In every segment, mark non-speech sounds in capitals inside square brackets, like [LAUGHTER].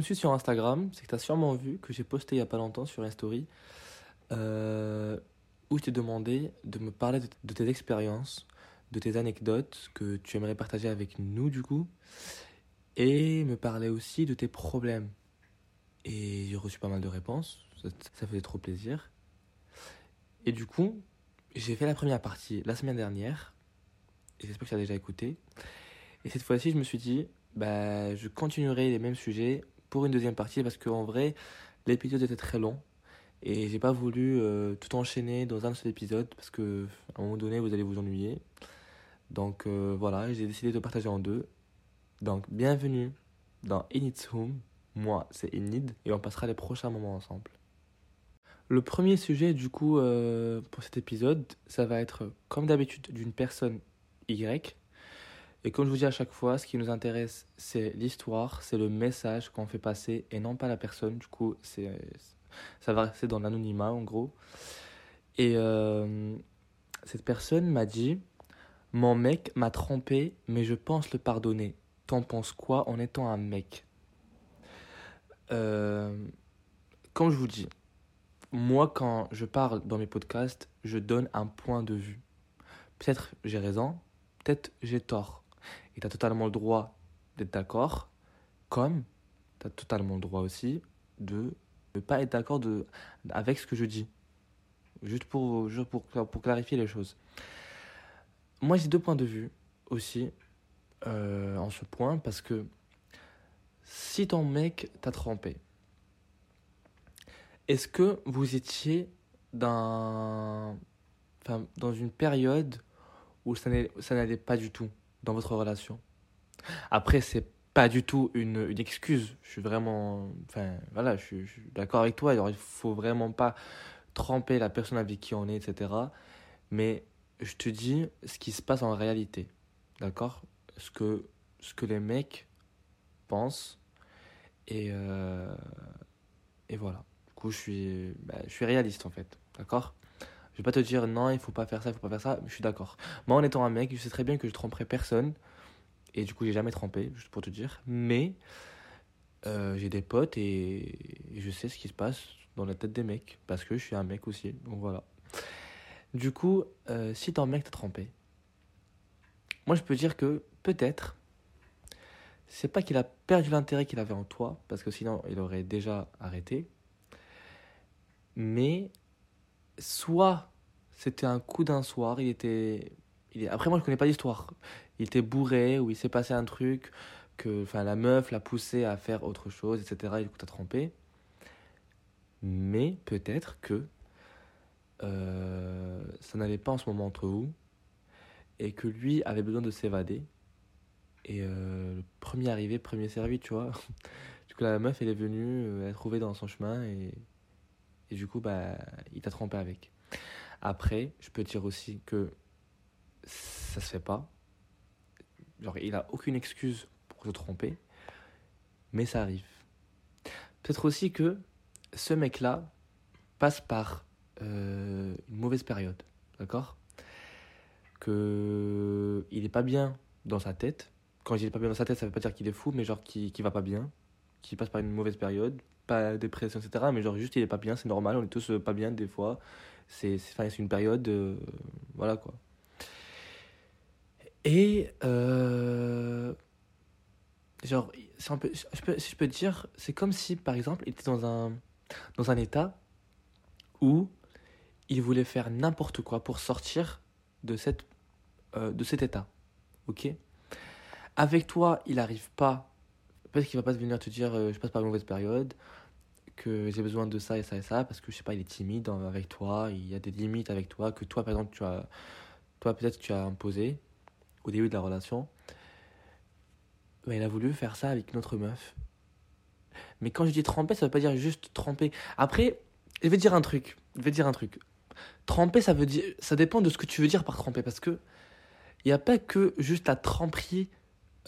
me suis sur Instagram, c'est que tu as sûrement vu que j'ai posté il n'y a pas longtemps sur une story euh, où je t'ai demandé de me parler de, tes expériences, de tes anecdotes que tu aimerais partager avec nous du coup, et me parler aussi de tes problèmes. Et j'ai reçu pas mal de réponses, ça, ça faisait trop plaisir. Et du coup, j'ai fait la première partie la semaine dernière, et j'espère que tu as déjà écouté. Et cette fois-ci, je me suis dit, bah, je continuerai les mêmes sujets pour une deuxième partie parce qu'en vrai, l'épisode était très long et j'ai pas voulu euh, tout enchaîner dans un seul épisode parce que à un moment donné, vous allez vous ennuyer. Donc euh, voilà, j'ai décidé de partager en deux. Donc bienvenue dans Init's Home. Moi, c'est Inid et on passera les prochains moments ensemble. Le premier sujet, du coup, euh, pour cet épisode, ça va être, comme d'habitude, d'une personne Y et comme je vous dis à chaque fois, ce qui nous intéresse, c'est l'histoire, c'est le message qu'on fait passer et non pas la personne. Du coup, c'est, ça va rester dans l'anonymat en gros. Et euh, cette personne m'a dit Mon mec m'a trompé, mais je pense le pardonner. T'en penses quoi en étant un mec? Euh, Comme je vous dis, moi, quand je parle dans mes podcasts, je donne un point de vue. Peut-être j'ai raison, peut-être j'ai tort et tu as totalement le droit d'être d'accord, comme tu as totalement le droit aussi de ne pas être d'accord avec ce que je dis. Juste pour, pour, pour clarifier les choses. Moi, j'ai deux points de vue aussi euh, en ce point, parce que si ton mec t'a trompé, est-ce que vous étiez dans, dans une période où ça n'allait pas du tout? Dans votre relation. Après, c'est pas du tout une, excuse. Je suis vraiment. Enfin, voilà, je suis, d'accord avec toi. Alors, il faut vraiment pas tremper la personne avec qui on est, etc. Mais je te dis ce qui se passe en réalité. D'accord? Ce que, ce que les mecs pensent. Et, euh, et voilà. Du coup, je suis, bah, je suis réaliste en fait. D'accord? Vais pas te dire non, il faut pas faire ça, il faut pas faire ça, je suis d'accord. Moi, en étant un mec, je sais très bien que je tromperai personne. Et du coup, j'ai jamais trompé, juste pour te dire. Mais euh, j'ai des potes et, je sais ce qui se passe dans la tête des mecs. Parce que je suis un mec aussi. Donc voilà. Du coup, euh, si ton mec t'a trompé, moi je peux dire que peut-être, c'est pas qu'il a perdu l'intérêt qu'il avait en toi, parce que sinon il aurait déjà arrêté. Mais soit c'était un coup d'un soir, il était. Après, moi, je connais pas l'histoire. Il était bourré, ou il s'est passé un truc, que enfin, la meuf l'a poussé à faire autre chose, etc. Et du coup, t'as trompé. Mais peut-être que euh, ça n'allait pas en ce moment entre vous, et que lui avait besoin de s'évader. Et euh, le premier arrivé, premier servi, tu vois. [LAUGHS] du coup, la meuf, elle est venue, euh, elle a trouvé dans son chemin, et, et du coup, bah, il t'a trompé avec. Après, je peux dire aussi que ça se fait pas. Genre, il a aucune excuse pour se tromper, mais ça arrive. Peut-être aussi que ce mec-là passe par euh, une mauvaise période, d'accord? Que il est pas bien dans sa tête. Quand je dis pas bien dans sa tête, ça veut pas dire qu'il est fou, mais genre qu'il qui va pas bien, qu'il passe par une mauvaise période, pas dépression, etc. Mais genre juste il est pas bien, c'est normal, on est tous pas bien des fois c'est une période. Euh, voilà quoi. Et. Euh, genre, si, je peux, si je peux dire, c'est comme si par exemple il était dans un, dans un état où il voulait faire n'importe quoi pour sortir de, cette, euh, de cet état. Ok? Avec toi, il n'arrive pas. Peut-être qu'il va pas venir te dire je passe par une mauvaise période que j'ai besoin de ça et ça et ça parce que je sais pas il est timide avec toi il y a des limites avec toi que toi par exemple tu as toi peut-être tu as imposé au début de la relation. Mais il a voulu faire ça avec une autre meuf. Mais quand je dis tremper ça veut pas dire juste tremper. Après je vais dire un truc je vais dire un truc. Tremper ça veut dire ça dépend de ce que tu veux dire par tremper parce que il n'y a pas que juste la tremperie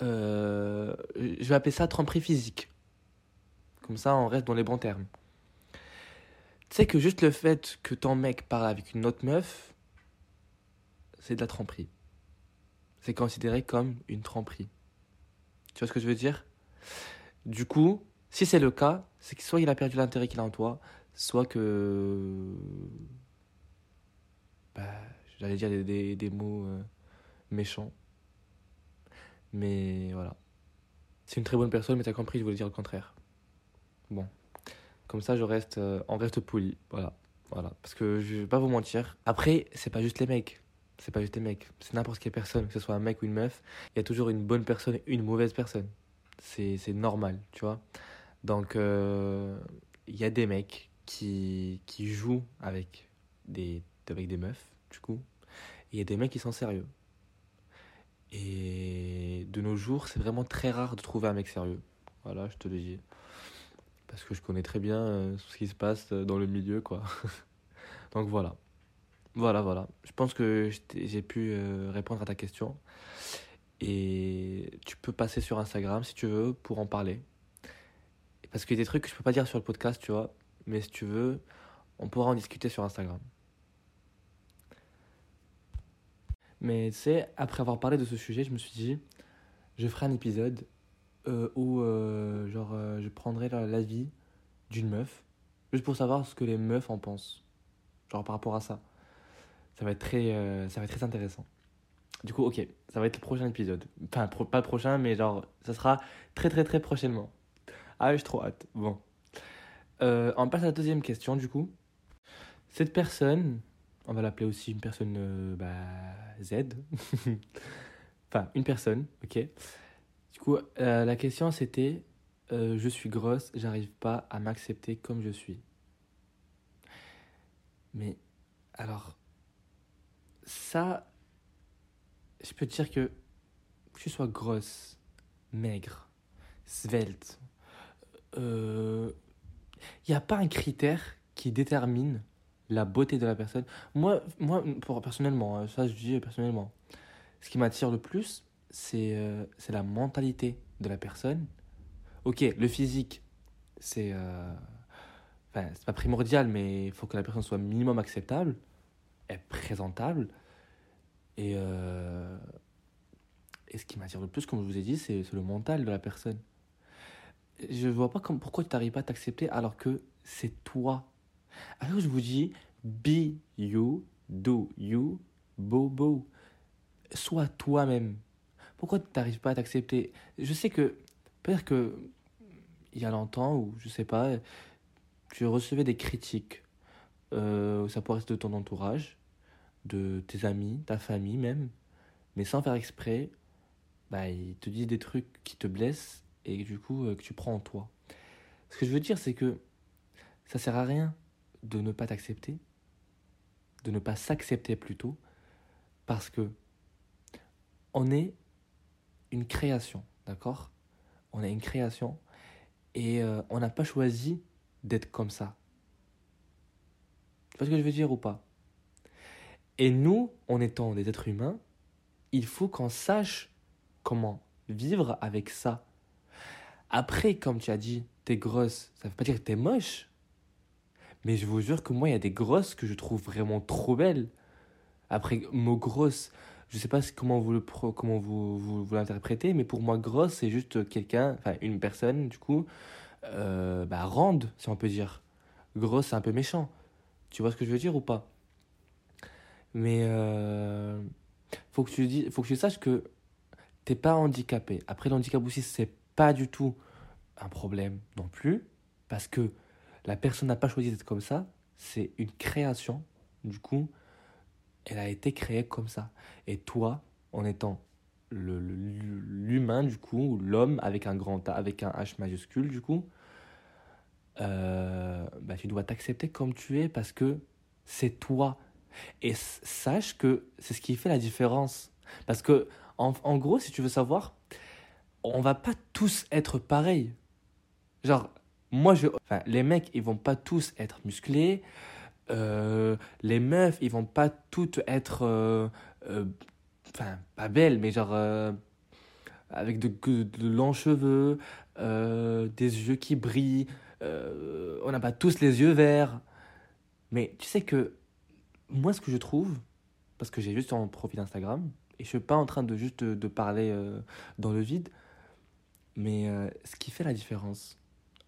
euh, je vais appeler ça tremperie physique comme ça, on reste dans les bons termes. Tu sais que juste le fait que ton mec parle avec une autre meuf, c'est de la tromperie. C'est considéré comme une tromperie. Tu vois ce que je veux dire? Du coup, Si c'est le cas, c'est que soit il a perdu l'intérêt qu'il a en toi, soit que. Bah, j'allais dire des, des, des mots euh, méchants. Mais voilà. C'est une très bonne personne, mais t'as compris, je voulais dire le contraire. Bon. Comme ça, je reste, euh, on reste poli. Voilà. Voilà. Parce que je vais pas vous mentir. Après, c'est pas juste les mecs. C'est pas juste les mecs. C'est n'importe quelle personne, que ce soit un mec ou une meuf. Il y a toujours une bonne personne et une mauvaise personne. C'est normal, tu vois. Donc, euh, il y a des mecs qui, qui jouent avec des, avec des meufs, du coup. Il y a des mecs qui sont sérieux. Et de nos jours, c'est vraiment très rare de trouver un mec sérieux. Voilà, je te le dis. Parce que je connais très bien euh, ce qui se passe euh, dans le milieu, quoi. [LAUGHS] Donc voilà. Voilà, voilà. Je pense que j'ai pu répondre à ta question. Et tu peux passer sur Instagram si tu veux pour en parler. Parce qu'il y a des trucs que je peux pas dire sur le podcast, tu vois. Mais si tu veux, on pourra en discuter sur Instagram. Mais tu sais, après avoir parlé de ce sujet, je me suis dit, je ferai un épisode euh, où euh, genre, euh, je prendrai l'avis d'une meuf, juste pour savoir ce que les meufs en pensent. Genre par rapport à ça. Ça va être très, ça va être très intéressant. Du coup, ok, ça va être le prochain épisode. Enfin, pas le prochain, mais genre, ça sera très très très prochainement. Ah, j'ai trop hâte. Bon. Euh, on passe à la deuxième question, du coup. Cette personne, on va l'appeler aussi une personne euh, bah, Z. [LAUGHS] enfin, une personne, ok. Du coup, euh, la question c'était Je suis grosse, j'arrive pas à m'accepter comme je suis. Mais, alors, ça, je peux te dire que que tu sois grosse, maigre, svelte, il euh, n'y a pas un critère qui détermine la beauté de la personne. Moi, moi pour, personnellement, hein, ça je dis personnellement, ce qui m'attire le plus, c'est euh, c'est la mentalité de la personne. Ok, le physique, c'est euh, enfin, pas primordial, mais il faut que la personne soit minimum acceptable, et présentable. Et, et ce qui m'attire le plus, comme je vous ai dit, c'est le mental de la personne je vois pas comme, pourquoi tu n'arrives pas à t'accepter alors que c'est toi. Alors je vous dis, be you, do you, bobo. Sois toi-même. Pourquoi tu n'arrives pas à t'accepter? Je sais que, peut-être que, il y a longtemps, ou je sais pas, tu recevais des critiques. Ça pourrait être de ton entourage, de tes amis, ta famille même. Mais sans faire exprès, bah, ils te disent des trucs qui te blessent et du coup euh, que tu prends en toi. Ce que je veux dire, c'est que ça sert à rien de ne pas t'accepter, de ne pas s'accepter plutôt, parce que on est une création, d'accord? On est une création et euh, on n'a pas choisi d'être comme ça. Tu vois ce que je veux dire ou pas? Et nous, en étant des êtres humains, il faut qu'on sache comment vivre avec ça. Après, comme tu as dit, t'es grosse, ça veut pas dire que t'es moche. Mais je vous jure que moi, il y a des grosses que je trouve vraiment trop belles. Après, mot grosse, je sais pas comment vous comment vous, vous, l'interprétez, mais pour moi, grosse, c'est juste quelqu'un, enfin une personne, du coup, euh, bah, ronde, si on peut dire. Grosse, c'est un peu méchant. Tu vois ce que je veux dire ou pas? Mais euh, faut que tu dis, faut que tu saches que t'es pas handicapé. Après, l'handicap aussi, c'est pas du tout un problème non plus, parce que la personne n'a pas choisi d'être comme ça, c'est une création, du coup, elle a été créée comme ça. Et toi, en étant l'humain, du coup, l'homme avec un grand A, avec un H majuscule, du coup, euh, bah, tu dois t'accepter comme tu es parce que c'est toi. Et sache que c'est ce qui fait la différence. Parce que, en, en gros, si tu veux savoir, on va pas tous être pareils. Genre, moi, je, enfin, les mecs, ils vont pas tous être musclés. Euh, les meufs, ils vont pas toutes être, euh, euh, enfin, pas belles, mais genre avec de, longs cheveux, des yeux qui brillent. on n'a pas tous les yeux verts. Mais tu sais que moi, ce que je trouve, parce que j'ai juste en profil Instagram, et je suis pas en train de juste de, parler dans le vide, mais ce qui fait la différence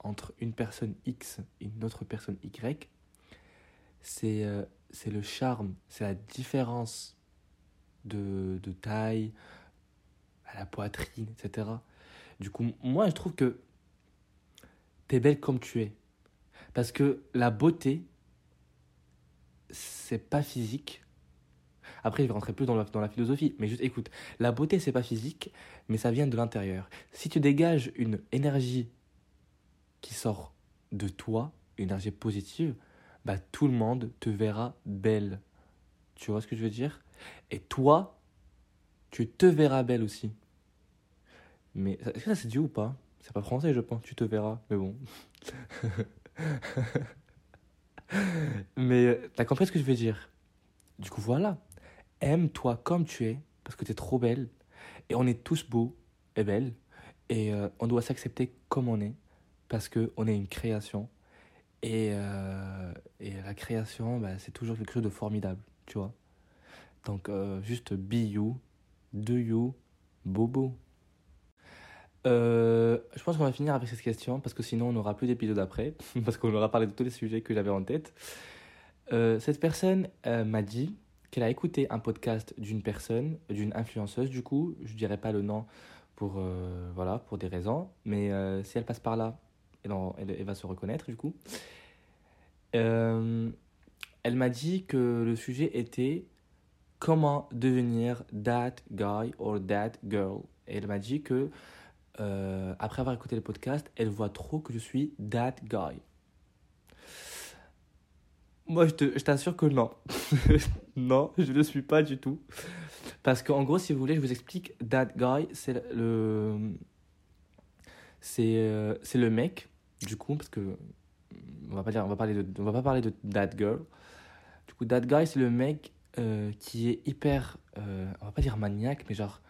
entre une personne X et une autre personne Y, c'est euh, c'est le charme, c'est la différence de, de taille, à la poitrine, etc. Du coup, moi, je trouve que t'es belle comme tu es. Parce que la beauté, c'est pas physique. Après, je vais rentrer plus dans la, dans la philosophie, mais juste écoute, la beauté, c'est pas physique, mais ça vient de l'intérieur. Si tu dégages une énergie qui sort de toi, une énergie positive, bah, tout le monde te verra belle. Tu vois ce que je veux dire? Et toi, tu te verras belle aussi. Mais est-ce que ça c'est Dieu ou pas? C'est pas français, je pense. Tu te verras. Mais bon. [LAUGHS] Mais euh, t'as compris ce que je veux dire? Du coup, voilà. Aime-toi comme tu es, parce que t'es trop belle. Et on est tous beaux et belles. Et euh, on doit s'accepter comme on est, parce qu'on est une création. Et, euh, et la création, bah, c'est toujours quelque chose de formidable, tu vois. Donc, juste be you, do you, bobo. Euh, je pense qu'on va finir avec cette question parce que sinon on n'aura plus d'épisode après, [LAUGHS] parce qu'on aura parlé de tous les sujets que j'avais en tête. Euh, cette personne euh, m'a dit qu'elle a écouté un podcast d'une personne, d'une influenceuse du coup, je dirais pas le nom pour, voilà, pour des raisons, mais si elle passe par là, elle, elle, elle, va se reconnaître du coup. elle m'a dit que le sujet était comment devenir that guy or that girl. Et elle m'a dit que euh, après avoir écouté le podcast, elle voit trop que je suis that guy. Moi, je t'assure que non. [LAUGHS] non, je ne le suis pas du tout. Parce qu'en gros, si vous voulez, je vous explique, that guy, c'est le... Euh, c'est le mec, du coup, parce que... On va pas, dire, on va, parler de, on va pas parler de that girl. Du coup, that guy, c'est le mec euh, qui est hyper... on va pas dire maniaque, mais genre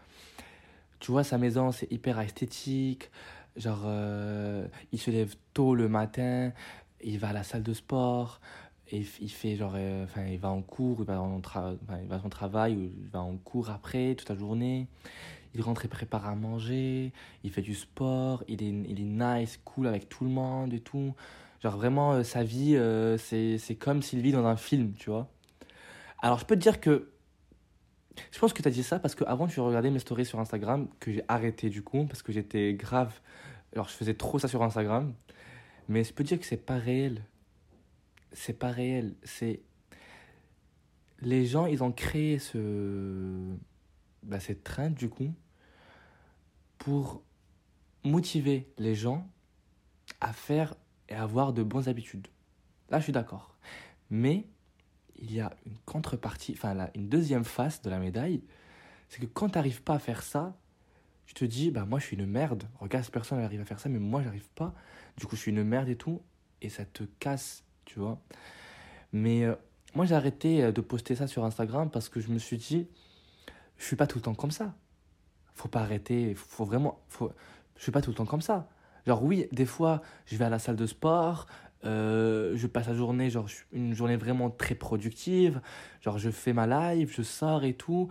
tu vois, sa maison, c'est hyper esthétique. Genre, euh, il se lève tôt le matin, il va à la salle de sport, et il fait genre, euh, enfin, il va en cours, il va, en il va à son travail, il va en cours après, toute la journée. Il rentre et prépare à manger, il fait du sport, il est, il est nice, cool avec tout le monde et tout. Genre, vraiment, euh, sa vie, c'est comme s'il vit dans un film, tu vois. Alors, je peux te dire que je pense que tu as dit ça parce qu'avant, tu regardais mes stories sur Instagram, que j'ai arrêté du coup, parce que j'étais grave. Alors, je faisais trop ça sur Instagram. Mais je peux dire que c'est pas réel. C'est pas réel. C'est. Les gens, ils ont créé ce. Bah, cette train, du coup, pour motiver les gens à faire et avoir de bonnes habitudes. Là, je suis d'accord. Mais il y a une contrepartie, enfin une deuxième face de la médaille, c'est que quand tu n'arrives pas à faire ça, tu te dis, bah moi je suis une merde, regarde, personne elle arrive à faire ça, mais moi j'arrive pas, du coup je suis une merde et tout, et ça te casse, tu vois. Mais euh, moi j'ai arrêté euh, de poster ça sur Instagram parce que je me suis dit, je suis pas tout le temps comme ça. Faut pas arrêter, faut vraiment, faut, je suis pas tout le temps comme ça. Genre oui, des fois je vais à la salle de sport, euh, je passe la journée, genre une journée vraiment très productive. Genre je fais ma live, je sors et tout.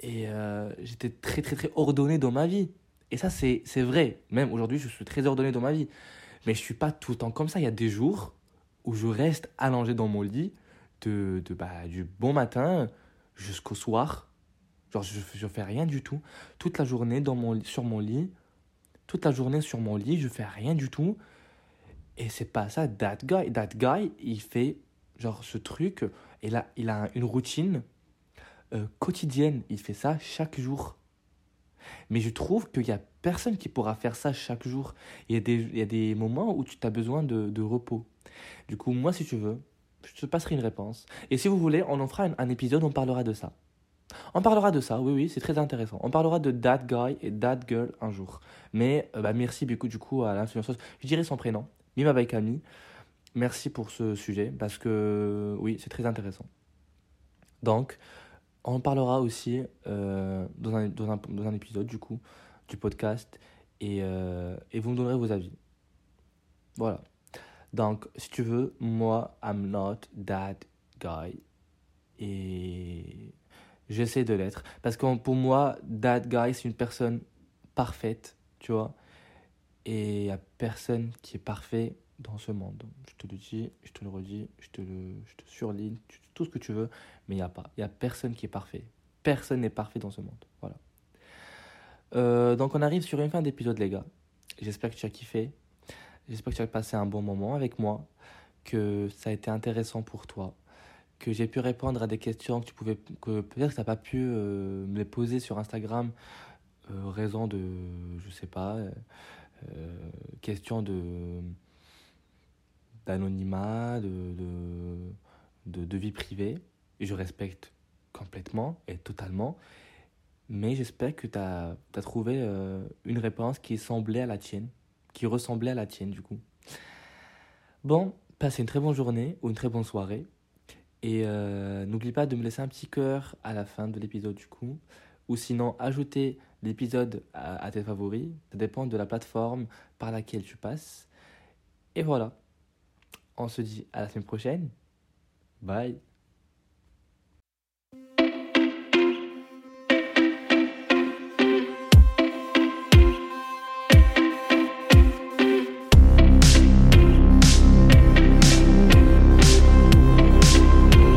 Et euh, j'étais très très très ordonné dans ma vie. Et ça c'est vrai. Même aujourd'hui je suis très ordonné dans ma vie. Mais je suis pas tout le temps comme ça. Il y a des jours où je reste allongé dans mon lit de, de bah, du bon matin jusqu'au soir. Genre je, je fais rien du tout. Toute la journée dans mon, sur mon lit. Toute la journée sur mon lit, je fais rien du tout. Et c'est pas ça, that guy. That guy, il fait genre ce truc, et là, il a une routine euh, quotidienne. Il fait ça chaque jour. Mais je trouve qu'il y a personne qui pourra faire ça chaque jour. Il y a des, il y a des moments où tu as besoin de, de, repos. Du coup, moi, si tu veux, je te passerai une réponse. Et si vous voulez, on en fera un, un épisode, on parlera de ça. On parlera de ça, oui, oui, c'est très intéressant. On parlera de that guy et that girl un jour. Mais euh, bah, merci beaucoup du coup à l'influenceuse. Je dirais son prénom. Mima Baikami, merci pour ce sujet parce que oui, c'est très intéressant. Donc, on parlera aussi euh, dans, un, épisode du coup du podcast et, euh, et vous me donnerez vos avis. Voilà. Donc, si tu veux, moi, I'm not that guy. Et j'essaie de l'être. Parce que pour moi, that guy, c'est une personne parfaite, tu vois Et il n'y a personne qui est parfait dans ce monde. Je te le dis, je te le redis, je te, le, je te surligne, tout ce que tu veux, mais il n'y a pas. Il n'y a personne qui est parfait. Personne n'est parfait dans ce monde. Voilà. Euh, donc on arrive sur une fin d'épisode, les gars. J'espère que tu as kiffé. J'espère que tu as passé un bon moment avec moi, que ça a été intéressant pour toi, que j'ai pu répondre à des questions que tu pouvais, que peut-être que tu n'as pas pu euh, me les poser sur Instagram, euh, raison de, je sais pas, euh, question de d'anonymat, de, de, de, vie privée. Je respecte complètement et totalement. Mais j'espère que tu as, trouvé une réponse qui semblait à la tienne, qui ressemblait à la tienne du coup. Bon, passez une très bonne journée ou une très bonne soirée. Et euh, n'oublie pas de me laisser un petit cœur à la fin de l'épisode du coup. Ou sinon, ajouter l'épisode à, tes favoris. Ça dépend de la plateforme par laquelle tu passes. Et voilà. On se dit à la semaine prochaine. Bye.